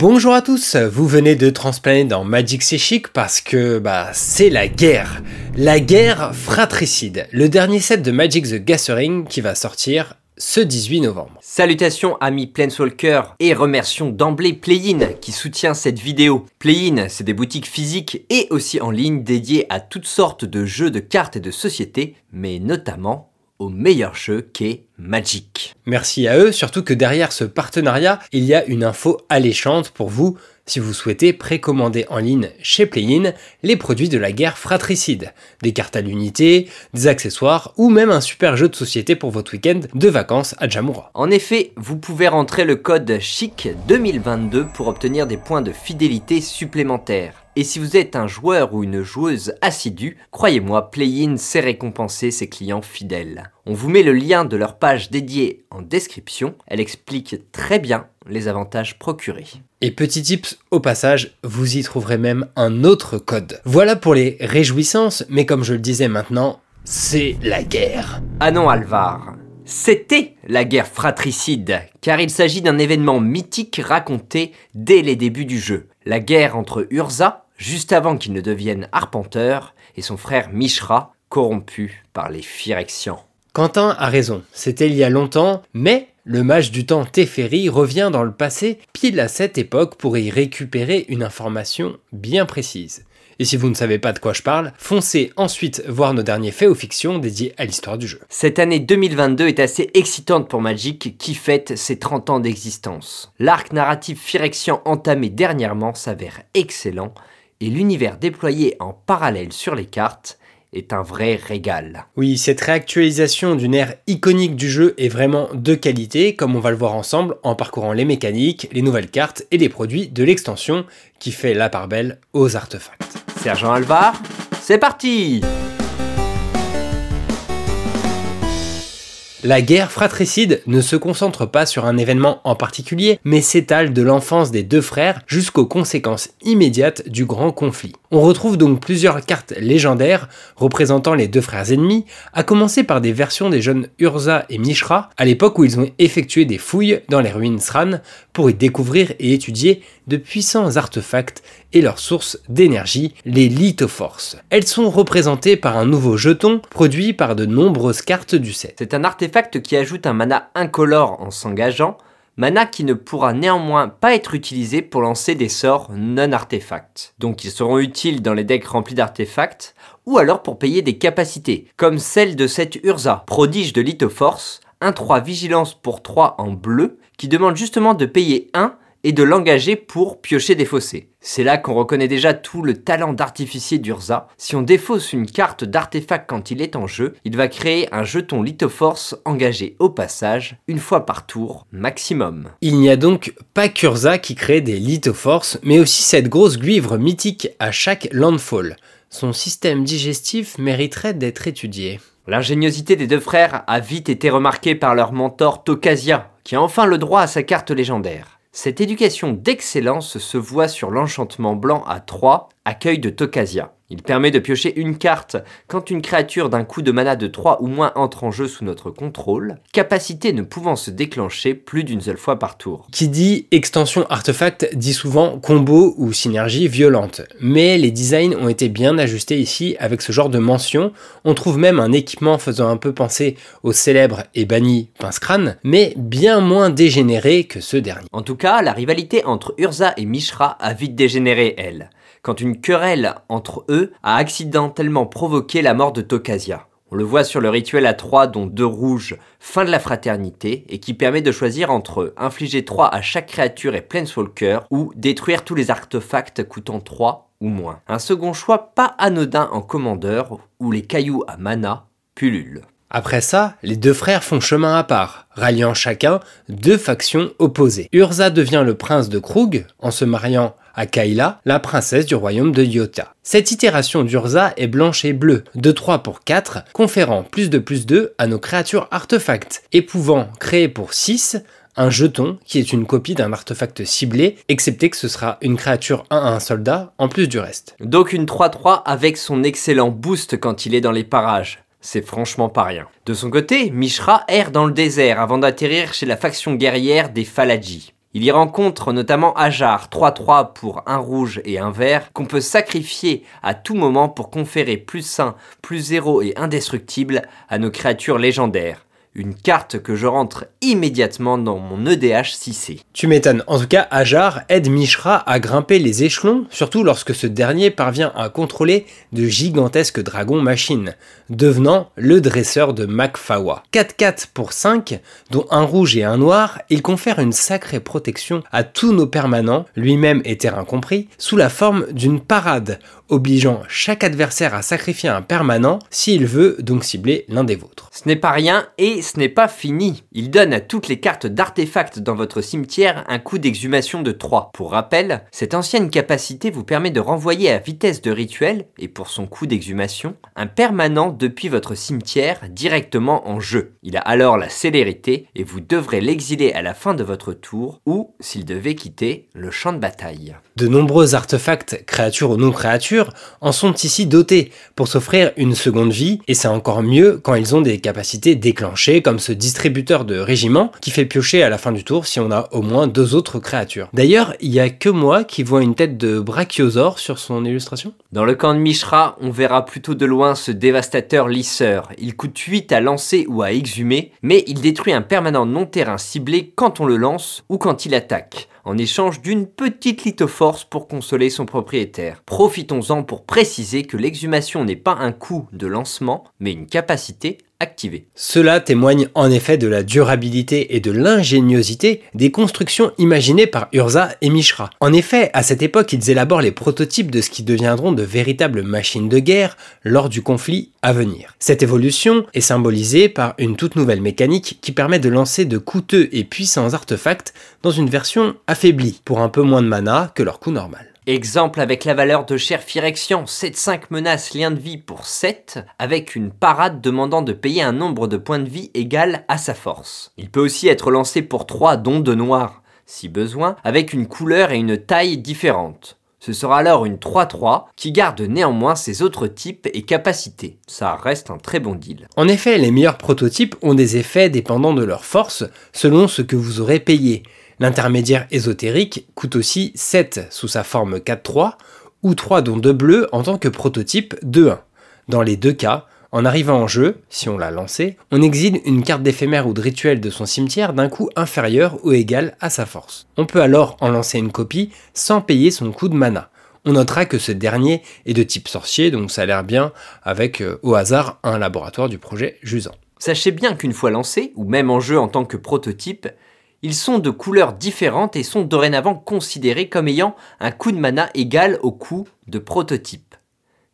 Bonjour à tous, vous venez de transplaner dans Magic C'est parce que bah c'est la guerre. La guerre fratricide, le dernier set de Magic the Gathering qui va sortir ce 18 novembre. Salutations amis Planeswalker et remercions d'emblée Playin qui soutient cette vidéo. Playin, c'est des boutiques physiques et aussi en ligne dédiées à toutes sortes de jeux de cartes et de sociétés, mais notamment au meilleur jeu qu'est Magic. Merci à eux, surtout que derrière ce partenariat, il y a une info alléchante pour vous si vous souhaitez précommander en ligne chez Playin les produits de la guerre fratricide, des cartes à l'unité, des accessoires ou même un super jeu de société pour votre week-end de vacances à Jamura. En effet, vous pouvez rentrer le code CHIC 2022 pour obtenir des points de fidélité supplémentaires. Et si vous êtes un joueur ou une joueuse assidue, croyez-moi, Playin sait récompenser ses clients fidèles. On vous met le lien de leur page dédiée en description, elle explique très bien les avantages procurés. Et petit tips au passage, vous y trouverez même un autre code. Voilà pour les réjouissances, mais comme je le disais maintenant, c'est la guerre. Ah non Alvar, c'était la guerre fratricide, car il s'agit d'un événement mythique raconté dès les débuts du jeu. La guerre entre Urza, juste avant qu'il ne devienne arpenteur, et son frère Mishra, corrompu par les Phyrexians. Quentin a raison, c'était il y a longtemps, mais le mage du temps Teferi revient dans le passé pile à cette époque pour y récupérer une information bien précise. Et si vous ne savez pas de quoi je parle, foncez ensuite voir nos derniers faits ou fictions dédiés à l'histoire du jeu. Cette année 2022 est assez excitante pour Magic qui fête ses 30 ans d'existence. L'arc narratif Phyrexian entamé dernièrement s'avère excellent et l'univers déployé en parallèle sur les cartes est un vrai régal. Oui, cette réactualisation d'une ère iconique du jeu est vraiment de qualité, comme on va le voir ensemble en parcourant les mécaniques, les nouvelles cartes et les produits de l'extension qui fait la part belle aux artefacts. Sergent Alvar, c'est parti La guerre fratricide ne se concentre pas sur un événement en particulier, mais s'étale de l'enfance des deux frères jusqu'aux conséquences immédiates du grand conflit. On retrouve donc plusieurs cartes légendaires représentant les deux frères ennemis, à commencer par des versions des jeunes Urza et Mishra, à l'époque où ils ont effectué des fouilles dans les ruines Sran pour y découvrir et étudier de puissants artefacts et leurs sources d'énergie, les lithoforces. Elles sont représentées par un nouveau jeton produit par de nombreuses cartes du set. C'est un artefact qui ajoute un mana incolore en s'engageant, mana qui ne pourra néanmoins pas être utilisé pour lancer des sorts non artefacts. Donc ils seront utiles dans les decks remplis d'artefacts, ou alors pour payer des capacités, comme celle de cette Urza, prodige de lithoforce, 1-3 vigilance pour 3 en bleu, qui demande justement de payer 1 et de l'engager pour piocher des fossés. C'est là qu'on reconnaît déjà tout le talent d'artificier d'Urza. Si on défausse une carte d'artefact quand il est en jeu, il va créer un jeton lithoforce engagé au passage, une fois par tour maximum. Il n'y a donc pas qu'Urza qui crée des lithoforces, mais aussi cette grosse guivre mythique à chaque landfall. Son système digestif mériterait d'être étudié. L'ingéniosité des deux frères a vite été remarquée par leur mentor Tokasia, qui a enfin le droit à sa carte légendaire. Cette éducation d'excellence se voit sur l'enchantement blanc à 3, accueil de Tokasia. Il permet de piocher une carte quand une créature d'un coup de mana de 3 ou moins entre en jeu sous notre contrôle, capacité ne pouvant se déclencher plus d'une seule fois par tour. Qui dit extension artefact dit souvent combo ou synergie violente, mais les designs ont été bien ajustés ici avec ce genre de mention. On trouve même un équipement faisant un peu penser au célèbre et banni pince-crâne, mais bien moins dégénéré que ce dernier. En tout cas, la rivalité entre Urza et Mishra a vite dégénéré, elle quand une querelle entre eux a accidentellement provoqué la mort de Tokasia. On le voit sur le rituel à 3 dont deux rouges, fin de la fraternité, et qui permet de choisir entre infliger 3 à chaque créature et Planeswalker, ou détruire tous les artefacts coûtant 3 ou moins. Un second choix pas anodin en commandeur, où les cailloux à mana pullulent. Après ça, les deux frères font chemin à part, ralliant chacun deux factions opposées. Urza devient le prince de Krug en se mariant à Kayla, la princesse du royaume de Yota. Cette itération d'Urza est blanche et bleue, de 3 pour 4, conférant plus de plus 2 à nos créatures artefacts, et pouvant créer pour 6 un jeton qui est une copie d'un artefact ciblé, excepté que ce sera une créature 1 à un soldat en plus du reste. Donc une 3-3 avec son excellent boost quand il est dans les parages c'est franchement pas rien. De son côté, Mishra erre dans le désert avant d'atterrir chez la faction guerrière des Faladji. Il y rencontre notamment Ajar, 3-3 pour un rouge et un vert, qu'on peut sacrifier à tout moment pour conférer plus 1, plus 0 et indestructible à nos créatures légendaires une carte que je rentre immédiatement dans mon EDH 6C. Tu m'étonnes. En tout cas, Ajar aide Mishra à grimper les échelons, surtout lorsque ce dernier parvient à contrôler de gigantesques dragons machines, devenant le dresseur de Makfawa. 4-4 pour 5, dont un rouge et un noir, il confère une sacrée protection à tous nos permanents, lui-même et terrain compris, sous la forme d'une parade obligeant chaque adversaire à sacrifier un permanent s'il veut donc cibler l'un des vôtres. Ce n'est pas rien et ce n'est pas fini. Il donne à toutes les cartes d'artefacts dans votre cimetière un coup d'exhumation de 3. Pour rappel, cette ancienne capacité vous permet de renvoyer à vitesse de rituel, et pour son coup d'exhumation, un permanent depuis votre cimetière directement en jeu. Il a alors la célérité et vous devrez l'exiler à la fin de votre tour ou, s'il devait quitter, le champ de bataille. De nombreux artefacts, créatures ou non créatures, en sont ici dotés pour s'offrir une seconde vie, et c'est encore mieux quand ils ont des capacités déclenchées, comme ce distributeur de régiment qui fait piocher à la fin du tour si on a au moins deux autres créatures. D'ailleurs, il y a que moi qui vois une tête de brachiosaure sur son illustration. Dans le camp de Mishra, on verra plutôt de loin ce dévastateur lisseur. Il coûte 8 à lancer ou à exhumer, mais il détruit un permanent non-terrain ciblé quand on le lance ou quand il attaque en échange d'une petite lithoforce pour consoler son propriétaire. Profitons-en pour préciser que l'exhumation n'est pas un coût de lancement, mais une capacité Cela témoigne en effet de la durabilité et de l'ingéniosité des constructions imaginées par Urza et Mishra. En effet, à cette époque, ils élaborent les prototypes de ce qui deviendront de véritables machines de guerre lors du conflit à venir. Cette évolution est symbolisée par une toute nouvelle mécanique qui permet de lancer de coûteux et puissants artefacts dans une version affaiblie, pour un peu moins de mana que leur coût normal. Exemple avec la valeur de Cher Phyrexian, 7-5 menaces lien de vie pour 7, avec une parade demandant de payer un nombre de points de vie égal à sa force. Il peut aussi être lancé pour 3 dons de noir, si besoin, avec une couleur et une taille différentes. Ce sera alors une 3-3 qui garde néanmoins ses autres types et capacités. Ça reste un très bon deal. En effet, les meilleurs prototypes ont des effets dépendant de leur force selon ce que vous aurez payé. L'intermédiaire ésotérique coûte aussi 7 sous sa forme 4-3 ou 3 dont 2 bleus en tant que prototype 2-1. Dans les deux cas, en arrivant en jeu, si on l'a lancé, on exile une carte d'éphémère ou de rituel de son cimetière d'un coût inférieur ou égal à sa force. On peut alors en lancer une copie sans payer son coût de mana. On notera que ce dernier est de type sorcier, donc ça a l'air bien avec euh, au hasard un laboratoire du projet Jusant. Sachez bien qu'une fois lancé, ou même en jeu en tant que prototype, ils sont de couleurs différentes et sont dorénavant considérés comme ayant un coût de mana égal au coût de prototype.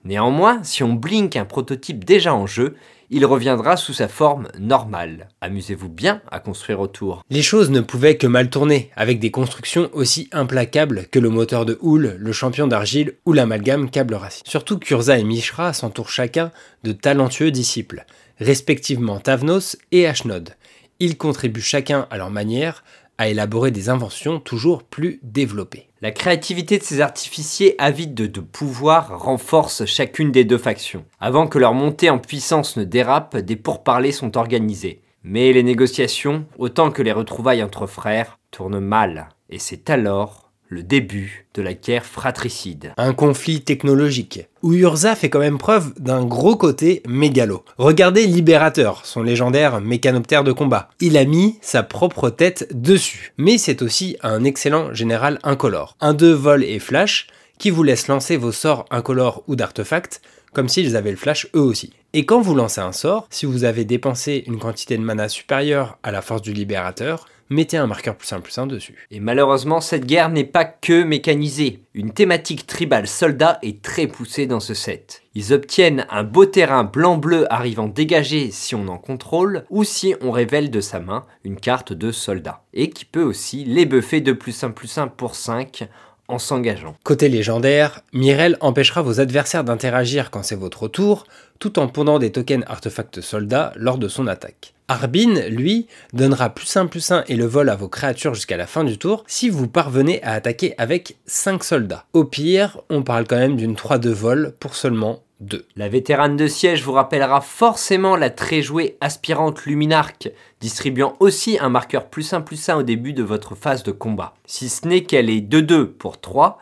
Néanmoins, si on blink un prototype déjà en jeu, il reviendra sous sa forme normale. Amusez-vous bien à construire autour. Les choses ne pouvaient que mal tourner, avec des constructions aussi implacables que le moteur de houle, le champion d'argile ou l'amalgame câble racine. Surtout Kurza et Mishra s'entourent chacun de talentueux disciples, respectivement Tavnos et Ashnod, ils contribuent chacun à leur manière à élaborer des inventions toujours plus développées. La créativité de ces artificiers avides de, pouvoir renforce chacune des deux factions. Avant que leur montée en puissance ne dérape, des pourparlers sont organisés. Mais les négociations, autant que les retrouvailles entre frères, tournent mal. Et c'est alors le début de la guerre fratricide. Un conflit technologique, où Urza fait quand même preuve d'un gros côté mégalo. Regardez Libérateur, son légendaire mécanoptère de combat. Il a mis sa propre tête dessus. Mais c'est aussi un excellent général incolore. Un 2 vol et flash, qui vous laisse lancer vos sorts incolores ou d'artefacts, comme s'ils avaient le flash eux aussi. Et quand vous lancez un sort, si vous avez dépensé une quantité de mana supérieure à la force du libérateur, mettez un marqueur plus 1 plus 1 dessus. Et malheureusement, cette guerre n'est pas que mécanisée. Une thématique tribale soldat est très poussée dans ce set. Ils obtiennent un beau terrain blanc-bleu arrivant dégagé si on en contrôle, ou si on révèle de sa main une carte de soldat. Et qui peut aussi les buffer de plus 1 plus 1 pour 5 en s'engageant. Côté légendaire, Mirel empêchera vos adversaires d'interagir quand c'est votre tour, tout en pondant des tokens artefacts soldats lors de son attaque. Arbin, lui, donnera plus 1 plus 1 et le vol à vos créatures jusqu'à la fin du tour si vous parvenez à attaquer avec 5 soldats. Au pire, on parle quand même d'une 3 de vol pour seulement 2. La vétérane de siège vous rappellera forcément la très jouée aspirante Luminarque, distribuant aussi un marqueur plus 1 plus 1 au début de votre phase de combat. Si ce n'est qu'elle est 2-2 pour 3,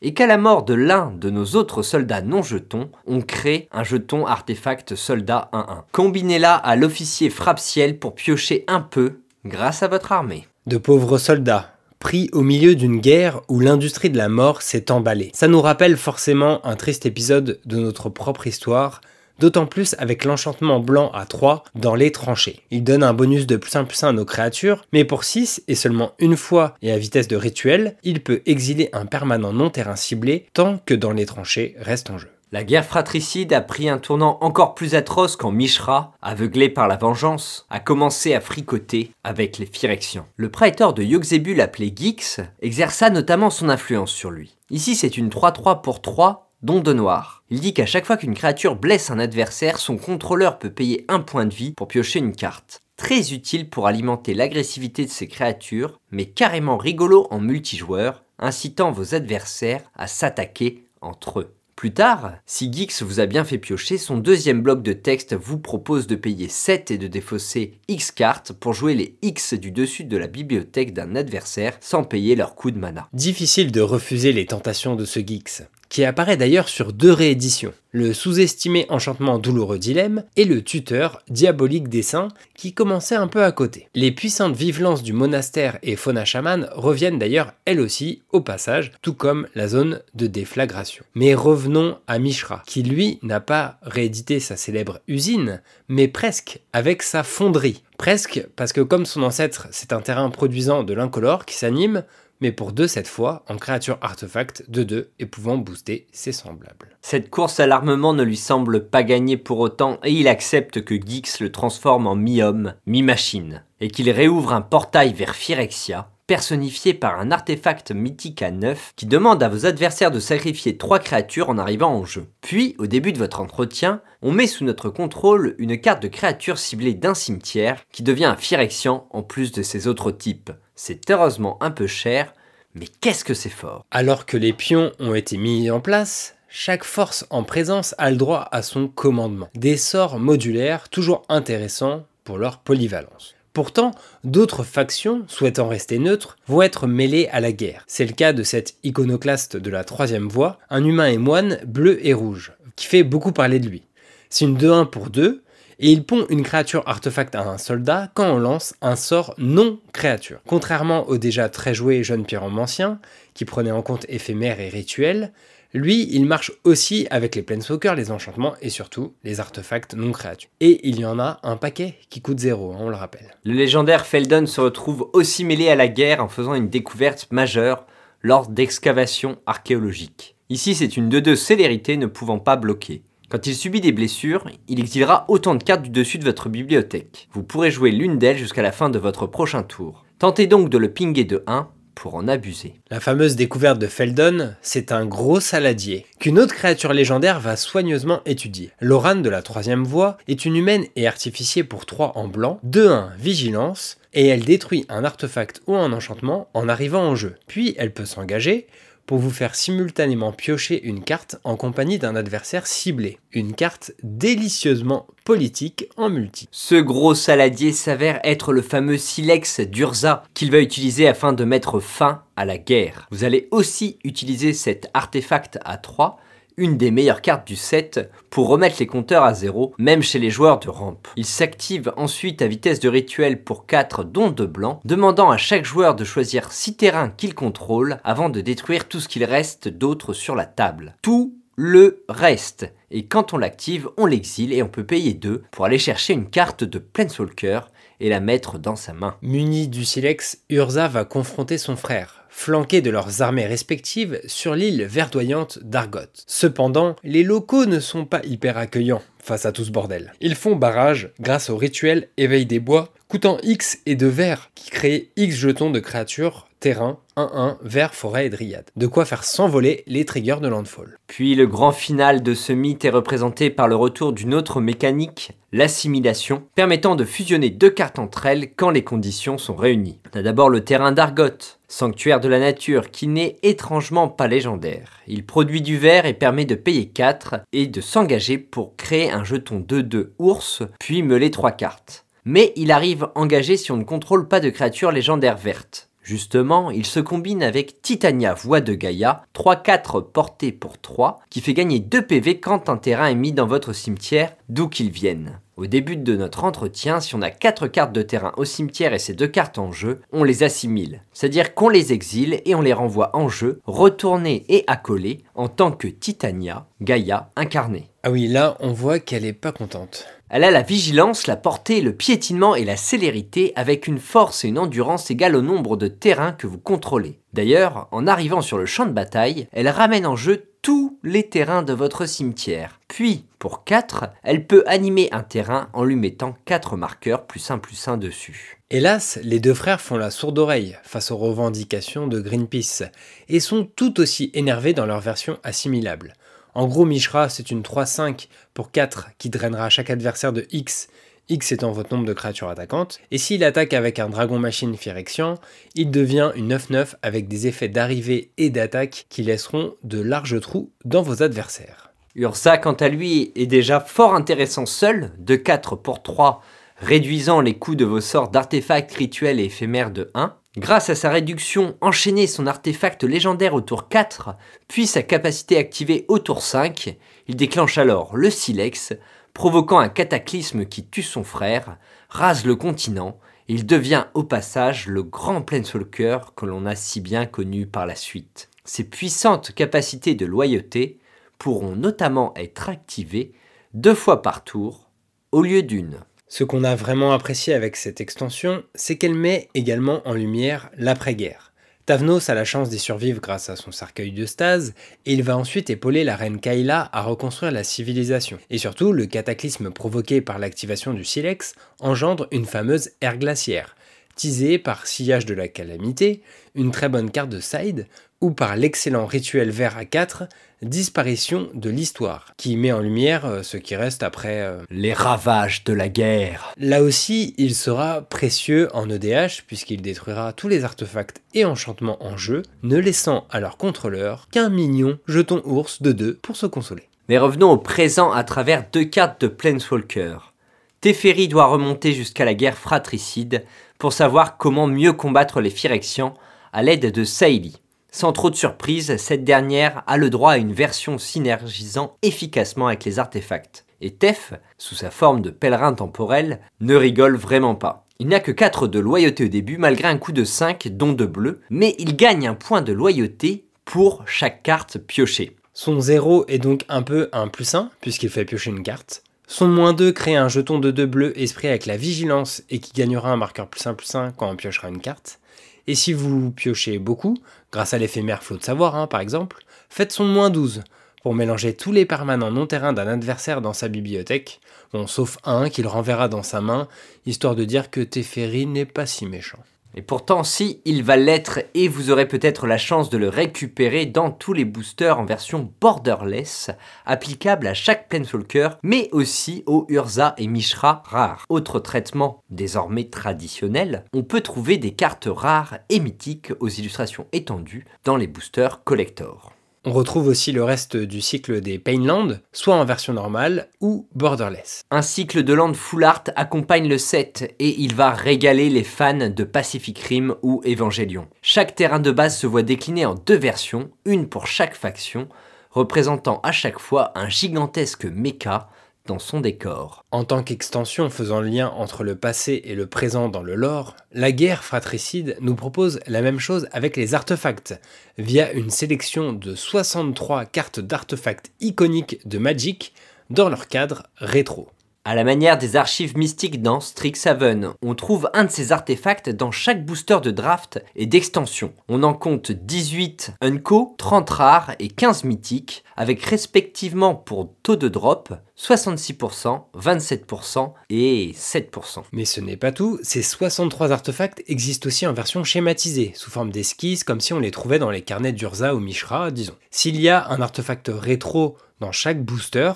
et qu'à la mort de l'un de nos autres soldats non jetons, on crée un jeton artefact soldat 1-1. Combinez-la à l'officier frappe-ciel pour piocher un peu grâce à votre armée. De pauvres soldats, pris au milieu d'une guerre où l'industrie de la mort s'est emballée. Ça nous rappelle forcément un triste épisode de notre propre histoire, d'autant plus avec l'enchantement blanc à 3 dans les tranchées. Il donne un bonus de plus 1 plus 1 à nos créatures, mais pour 6 et seulement une fois et à vitesse de rituel, il peut exiler un permanent non terrain ciblé tant que dans les tranchées reste en jeu. La guerre fratricide a pris un tournant encore plus atroce quand Mishra, aveuglé par la vengeance, a commencé à fricoter avec les Phyrexians. Le praetor de Yogzebul appelé Gix exerça notamment son influence sur lui. Ici c'est une 3-3 pour 3 dont de noir. Il dit qu'à chaque fois qu'une créature blesse un adversaire, son contrôleur peut payer un point de vie pour piocher une carte. Très utile pour alimenter l'agressivité de ces créatures, mais carrément rigolo en multijoueur, incitant vos adversaires à s'attaquer entre eux. Plus tard, si Geeks vous a bien fait piocher, son deuxième bloc de texte vous propose de payer 7 et de défausser X cartes pour jouer les X du dessus de la bibliothèque d'un adversaire sans payer leur coup de mana. Difficile de refuser les tentations de ce Geeks qui apparaît d'ailleurs sur deux rééditions, le sous-estimé Enchantement Douloureux Dilemme et le tuteur Diabolique Dessin qui commençait un peu à côté. Les puissantes vivelances du monastère et Fauna Shaman reviennent d'ailleurs elles aussi au passage, tout comme la zone de déflagration. Mais revenons à Mishra, qui lui n'a pas réédité sa célèbre usine, mais presque avec sa fonderie. Presque parce que comme son ancêtre c'est un terrain produisant de l'incolore qui s'anime, mais pour deux cette fois, en créature artefact de 2 et pouvant booster ses semblables. Cette course à l'armement ne lui semble pas gagner pour autant et il accepte que Gix le transforme en mi-homme, mi-machine, et qu'il réouvre un portail vers Phyrexia, personnifié par un artefact mythique à 9 qui demande à vos adversaires de sacrifier 3 créatures en arrivant en jeu. Puis, au début de votre entretien, on met sous notre contrôle une carte de créature ciblée d'un cimetière qui devient un Phyrexian en plus de ses autres types. C'est heureusement un peu cher, mais qu'est-ce que c'est fort Alors que les pions ont été mis en place, chaque force en présence a le droit à son commandement. Des sorts modulaires toujours intéressants pour leur polyvalence. Pourtant, d'autres factions, souhaitant rester neutres, vont être mêlées à la guerre. C'est le cas de cet iconoclaste de la troisième voie, un humain et moine bleu et rouge, qui fait beaucoup parler de lui. C'est une 2-1 pour 2, et il pond une créature artefact à un soldat quand on lance un sort non créature. Contrairement au déjà très joué jeune pyromancien, qui prenait en compte éphémères et rituels, lui, il marche aussi avec les Planeswalkers, les enchantements et surtout les artefacts non créatures. Et il y en a un paquet qui coûte zéro, hein, on le rappelle. Le légendaire Feldon se retrouve aussi mêlé à la guerre en faisant une découverte majeure lors d'excavations archéologiques. Ici, c'est une 2-2 célérité ne pouvant pas bloquer. Quand il subit des blessures, il exilera autant de cartes du dessus de votre bibliothèque. Vous pourrez jouer l'une d'elles jusqu'à la fin de votre prochain tour. Tentez donc de le pinguer de 1 pour en abuser. La fameuse découverte de Feldon, c'est un gros saladier, qu'une autre créature légendaire va soigneusement étudier. Loran de la troisième voie est une humaine et artificier pour 3 en blanc, 2-1 vigilance, et elle détruit un artefact ou un enchantement en arrivant en jeu. Puis elle peut s'engager pour vous faire simultanément piocher une carte en compagnie d'un adversaire ciblé. Une carte délicieusement politique en multi. Ce gros saladier s'avère être le fameux silex d'Urza qu'il va utiliser afin de mettre fin à la guerre. Vous allez aussi utiliser cet artefact à 3 une des meilleures cartes du set pour remettre les compteurs à zéro, même chez les joueurs de rampe. Il s'active ensuite à vitesse de rituel pour 4 dont de blanc, demandant à chaque joueur de choisir 6 terrains qu'il contrôle avant de détruire tout ce qu'il reste d'autre sur la table. Tout le reste. Et quand on l'active, on l'exile et on peut payer 2 pour aller chercher une carte de Planeswalker et la mettre dans sa main. Muni du silex, Urza va confronter son frère flanqués de leurs armées respectives sur l'île verdoyante d'Argot. Cependant, les locaux ne sont pas hyper accueillants face à tout ce bordel. Ils font barrage grâce au rituel éveil des bois coûtant X et de vert, qui crée X jetons de créatures, terrain, 1-1, vert, forêt et dryade. De quoi faire s'envoler les triggers de Landfall. Puis le grand final de ce mythe est représenté par le retour d'une autre mécanique, l'assimilation, permettant de fusionner deux cartes entre elles quand les conditions sont réunies. On a d'abord le terrain d'Argot, sanctuaire de la nature, qui n'est étrangement pas légendaire. Il produit du vert et permet de payer 4 et de s'engager pour créer un jeton 2-2 ours, puis meuler 3 cartes. Mais il arrive engagé si on ne contrôle pas de créatures légendaires vertes. Justement, il se combine avec Titania Voix de Gaïa, 3-4 portée pour 3, qui fait gagner 2 PV quand un terrain est mis dans votre cimetière, d'où qu'il vienne. Au début de notre entretien, si on a 4 cartes de terrain au cimetière et ces deux cartes en jeu, on les assimile. C'est-à-dire qu'on les exile et on les renvoie en jeu, retournés et accolés, en tant que Titania, Gaïa incarnée. Ah oui, là, on voit qu'elle est pas contente. Elle a la vigilance, la portée, le piétinement et la célérité avec une force et une endurance égales au nombre de terrains que vous contrôlez. D'ailleurs, en arrivant sur le champ de bataille, elle ramène en jeu tous les terrains de votre cimetière. Puis, pour 4, elle peut animer un terrain en lui mettant 4 marqueurs plus 1 plus 1 dessus. Hélas, les deux frères font la sourde oreille face aux revendications de Greenpeace et sont tout aussi énervés dans leur version assimilable. En gros, Mishra, c'est une 3-5 pour 4 qui drainera chaque adversaire de X, X étant votre nombre de créatures attaquantes, et s'il attaque avec un dragon machine Phyrexian, il devient une 9-9 avec des effets d'arrivée et d'attaque qui laisseront de larges trous dans vos adversaires. Ursa, quant à lui, est déjà fort intéressant seul, de 4 pour 3, réduisant les coûts de vos sorts d'artefacts rituels et éphémères de 1. Grâce à sa réduction, enchaîner son artefact légendaire au tour 4, puis sa capacité activée au tour 5, il déclenche alors le Silex, provoquant un cataclysme qui tue son frère, rase le continent, il devient au passage le grand Planeswalker que l'on a si bien connu par la suite. Ses puissantes capacités de loyauté pourront notamment être activées deux fois par tour au lieu d'une. Ce qu'on a vraiment apprécié avec cette extension, c'est qu'elle met également en lumière l'après-guerre. Tavnos a la chance d'y survivre grâce à son cercueil de stase, et il va ensuite épauler la reine Kayla à reconstruire la civilisation. Et surtout, le cataclysme provoqué par l'activation du silex engendre une fameuse ère glaciaire, teasée par Sillage de la Calamité, une très bonne carte de side, ou par l'excellent rituel vert à 4, Disparition de l'histoire, qui met en lumière euh, ce qui reste après euh, les ravages de la guerre. Là aussi, il sera précieux en EDH puisqu'il détruira tous les artefacts et enchantements en jeu, ne laissant à leur contrôleur qu'un mignon jeton ours de 2 pour se consoler. Mais revenons au présent à travers deux cartes de Planeswalker. Teferi doit remonter jusqu'à la guerre fratricide pour savoir comment mieux combattre les Phyrexians à l'aide de Saïli. Sans trop de surprise, cette dernière a le droit à une version synergisant efficacement avec les artefacts. Et Tef, sous sa forme de pèlerin temporel, ne rigole vraiment pas. Il n'a que 4 de loyauté au début malgré un coup de 5 dont de bleu, mais il gagne un point de loyauté pour chaque carte piochée. Son 0 est donc un peu un plus 1 puisqu'il fait piocher une carte. Son moins 2 crée un jeton de 2 bleu esprit avec la vigilance et qui gagnera un marqueur plus 1 plus 1 quand on piochera une carte. Et si vous piochez beaucoup, grâce à l'éphémère flot de savoir hein, par exemple, faites son moins 12 pour mélanger tous les permanents non terrains d'un adversaire dans sa bibliothèque, sauf un qu'il renverra dans sa main, histoire de dire que Teferi n'est pas si méchant. Et pourtant, si, il va l'être et vous aurez peut-être la chance de le récupérer dans tous les boosters en version borderless, applicable à chaque Planeswalker, mais aussi aux Urza et Mishra rares. Autre traitement désormais traditionnel, on peut trouver des cartes rares et mythiques aux illustrations étendues dans les boosters collector. On retrouve aussi le reste du cycle des Painland, soit en version normale ou borderless. Un cycle de land full art accompagne le set et il va régaler les fans de Pacific Rim ou Evangelion. Chaque terrain de base se voit décliné en deux versions, une pour chaque faction, représentant à chaque fois un gigantesque mecha son décor. En tant qu'extension faisant le lien entre le passé et le présent dans le lore, la guerre fratricide nous propose la même chose avec les artefacts, via une sélection de 63 cartes d'artefacts iconiques de Magic dans leur cadre rétro. À la manière des archives mystiques dans Strixhaven, on trouve un de ces artefacts dans chaque booster de draft et d'extension. On en compte 18 unco, 30 rares et 15 mythiques, avec respectivement pour taux de drop 66%, 27% et 7%. Mais ce n'est pas tout, ces 63 artefacts existent aussi en version schématisée, sous forme d'esquisses comme si on les trouvait dans les carnets d'Urza ou Mishra, disons. S'il y a un artefact rétro dans chaque booster,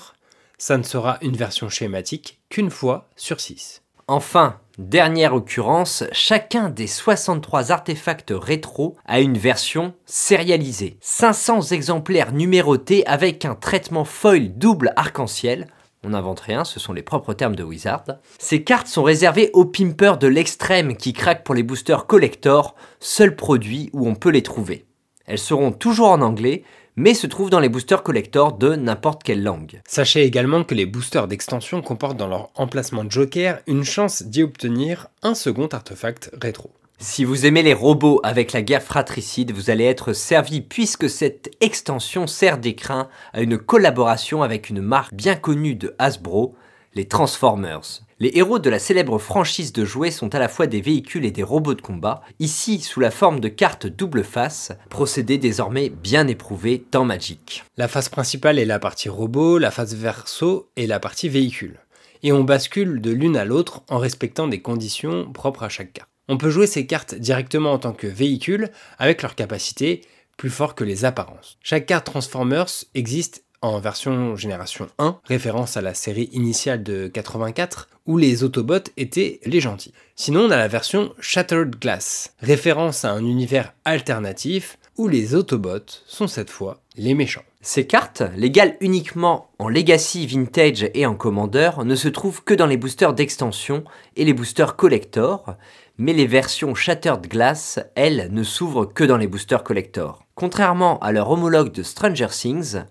ça ne sera une version schématique qu'une fois sur 6. Enfin, dernière occurrence, chacun des 63 artefacts rétro a une version sérialisée. 500 exemplaires numérotés avec un traitement foil double arc-en-ciel. On n'invente rien, ce sont les propres termes de Wizard. Ces cartes sont réservées aux pimpers de l'extrême qui craquent pour les boosters collector, seul produit où on peut les trouver. Elles seront toujours en anglais, mais se trouvent dans les boosters collector de n'importe quelle langue. Sachez également que les boosters d'extension comportent dans leur emplacement Joker une chance d'y obtenir un second artefact rétro. Si vous aimez les robots avec la guerre fratricide, vous allez être servi puisque cette extension sert d'écrin à une collaboration avec une marque bien connue de Hasbro, les Transformers. Les héros de la célèbre franchise de jouets sont à la fois des véhicules et des robots de combat, ici sous la forme de cartes double face, procédé désormais bien éprouvé dans Magic. La face principale est la partie robot, la face verso est la partie véhicule. Et on bascule de l'une à l'autre en respectant des conditions propres à chaque carte. On peut jouer ces cartes directement en tant que véhicule avec leur capacité plus fort que les apparences. Chaque carte Transformers existe en version génération 1, référence à la série initiale de 84, où les Autobots étaient les gentils. Sinon, on a la version Shattered Glass, référence à un univers alternatif où les Autobots sont cette fois les méchants. Ces cartes, légales uniquement en Legacy, Vintage et en Commander, ne se trouvent que dans les boosters d'extension et les boosters collector, mais les versions Shattered Glass, elles, ne s'ouvrent que dans les boosters collector. Contrairement à leur homologue de Stranger Things,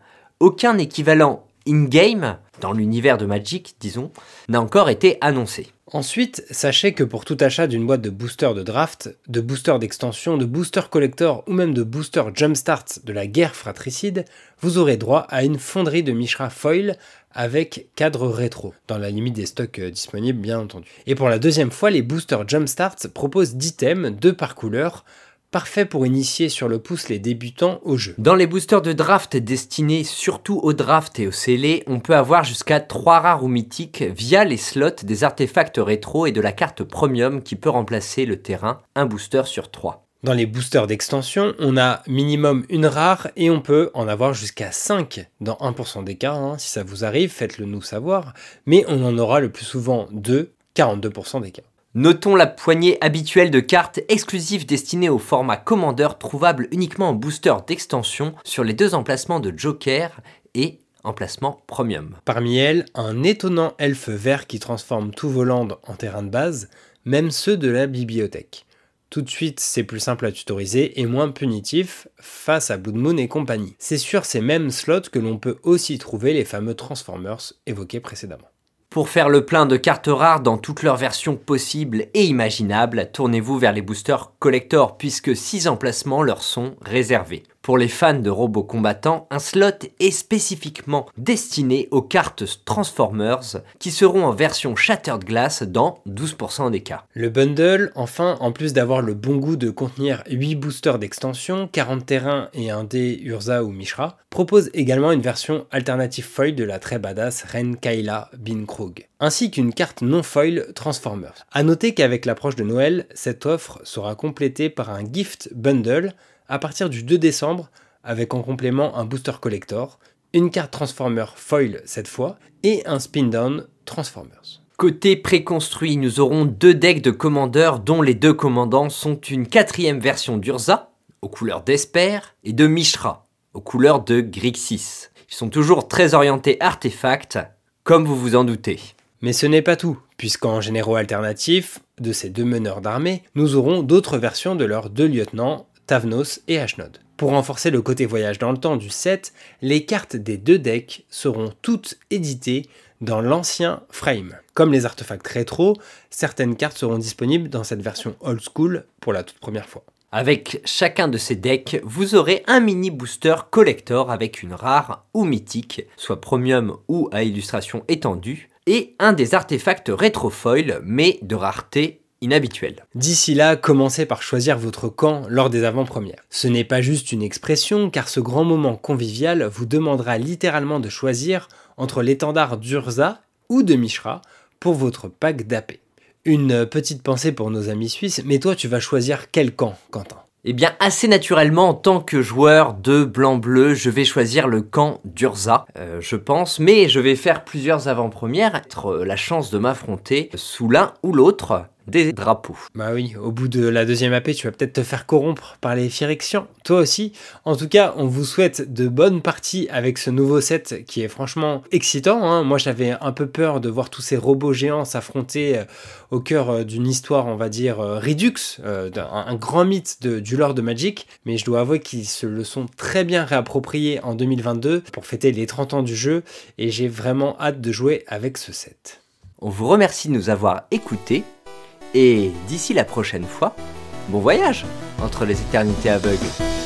aucun équivalent in-game, dans l'univers de Magic, disons, n'a encore été annoncé. Ensuite, sachez que pour tout achat d'une boîte de booster de draft, de booster d'extension, de booster collector ou même de booster jumpstart de la guerre fratricide, vous aurez droit à une fonderie de Mishra foil avec cadre rétro, dans la limite des stocks euh, disponibles bien entendu. Et pour la deuxième fois, les boosters jumpstart proposent 10 thèmes, 2 par couleur, parfait pour initier sur le pouce les débutants au jeu. Dans les boosters de draft destinés surtout au draft et au scellé, on peut avoir jusqu'à 3 rares ou mythiques via les slots des artefacts rétro et de la carte premium qui peut remplacer le terrain, un booster sur 3. Dans les boosters d'extension, on a minimum une rare et on peut en avoir jusqu'à 5 dans 1% des cas. Hein. Si ça vous arrive, faites-le nous savoir. Mais on en aura le plus souvent 2, 42% des cas. Notons la poignée habituelle de cartes exclusives destinées au format Commander trouvables uniquement en booster d'extension sur les deux emplacements de Joker et emplacement Premium. Parmi elles, un étonnant elfe vert qui transforme tout vos landes en terrain de base, même ceux de la bibliothèque. Tout de suite, c'est plus simple à tutoriser et moins punitif face à Blood Moon et compagnie. C'est sur ces mêmes slots que l'on peut aussi trouver les fameux Transformers évoqués précédemment. Pour faire le plein de cartes rares dans toutes leurs versions possibles et imaginables, tournez-vous vers les boosters collector puisque 6 emplacements leur sont réservés. Pour les fans de robots combattants, un slot est spécifiquement destiné aux cartes Transformers qui seront en version Shattered Glass dans 12% des cas. Le bundle, enfin, en plus d'avoir le bon goût de contenir 8 boosters d'extension, 40 terrains et un dé Urza ou Mishra, propose également une version alternative foil de la très badass Ren Kaila Bin ainsi qu'une carte non foil Transformers. A noter qu'avec l'approche de Noël, cette offre sera complétée par un gift bundle à partir du 2 décembre avec en complément un booster collector, une carte Transformer foil cette fois et un spin down Transformers. Côté préconstruit, nous aurons deux decks de commandeurs dont les deux commandants sont une quatrième version d'Urza, aux couleurs d'Esper, et de Mishra, aux couleurs de Grixis. Ils sont toujours très orientés artefacts, comme vous vous en doutez. Mais ce n'est pas tout, puisqu'en généraux alternatifs de ces deux meneurs d'armée, nous aurons d'autres versions de leurs deux lieutenants Tavnos et Ashnod. Pour renforcer le côté voyage dans le temps du set, les cartes des deux decks seront toutes éditées dans l'ancien frame. Comme les artefacts rétro, certaines cartes seront disponibles dans cette version old school pour la toute première fois. Avec chacun de ces decks, vous aurez un mini booster collector avec une rare ou mythique, soit premium ou à illustration étendue, et un des artefacts rétrofoil, mais de rareté D'ici là, commencez par choisir votre camp lors des avant-premières. Ce n'est pas juste une expression, car ce grand moment convivial vous demandera littéralement de choisir entre l'étendard d'Urza ou de Mishra pour votre pack d'AP. Une petite pensée pour nos amis suisses, mais toi tu vas choisir quel camp, Quentin? Eh bien, assez naturellement, en tant que joueur de blanc-bleu, je vais choisir le camp d'Urza, euh, je pense, mais je vais faire plusieurs avant-premières, être la chance de m'affronter sous l'un ou l'autre des drapeaux. Bah oui, au bout de la deuxième AP, tu vas peut-être te faire corrompre par les Phyrexians, toi aussi. En tout cas, on vous souhaite de bonnes parties avec ce nouveau set qui est franchement excitant. Hein. Moi, j'avais un peu peur de voir tous ces robots géants s'affronter euh, au cœur euh, d'une histoire, on va dire, euh, Redux, un, grand mythe du lore de Magic, mais je dois avouer qu'ils se le sont très bien réappropriés en 2022 pour fêter les 30 ans du jeu, et j'ai vraiment hâte de jouer avec ce set. On vous remercie de nous avoir écoutés et d'ici la prochaine fois, bon voyage entre les éternités aveugles.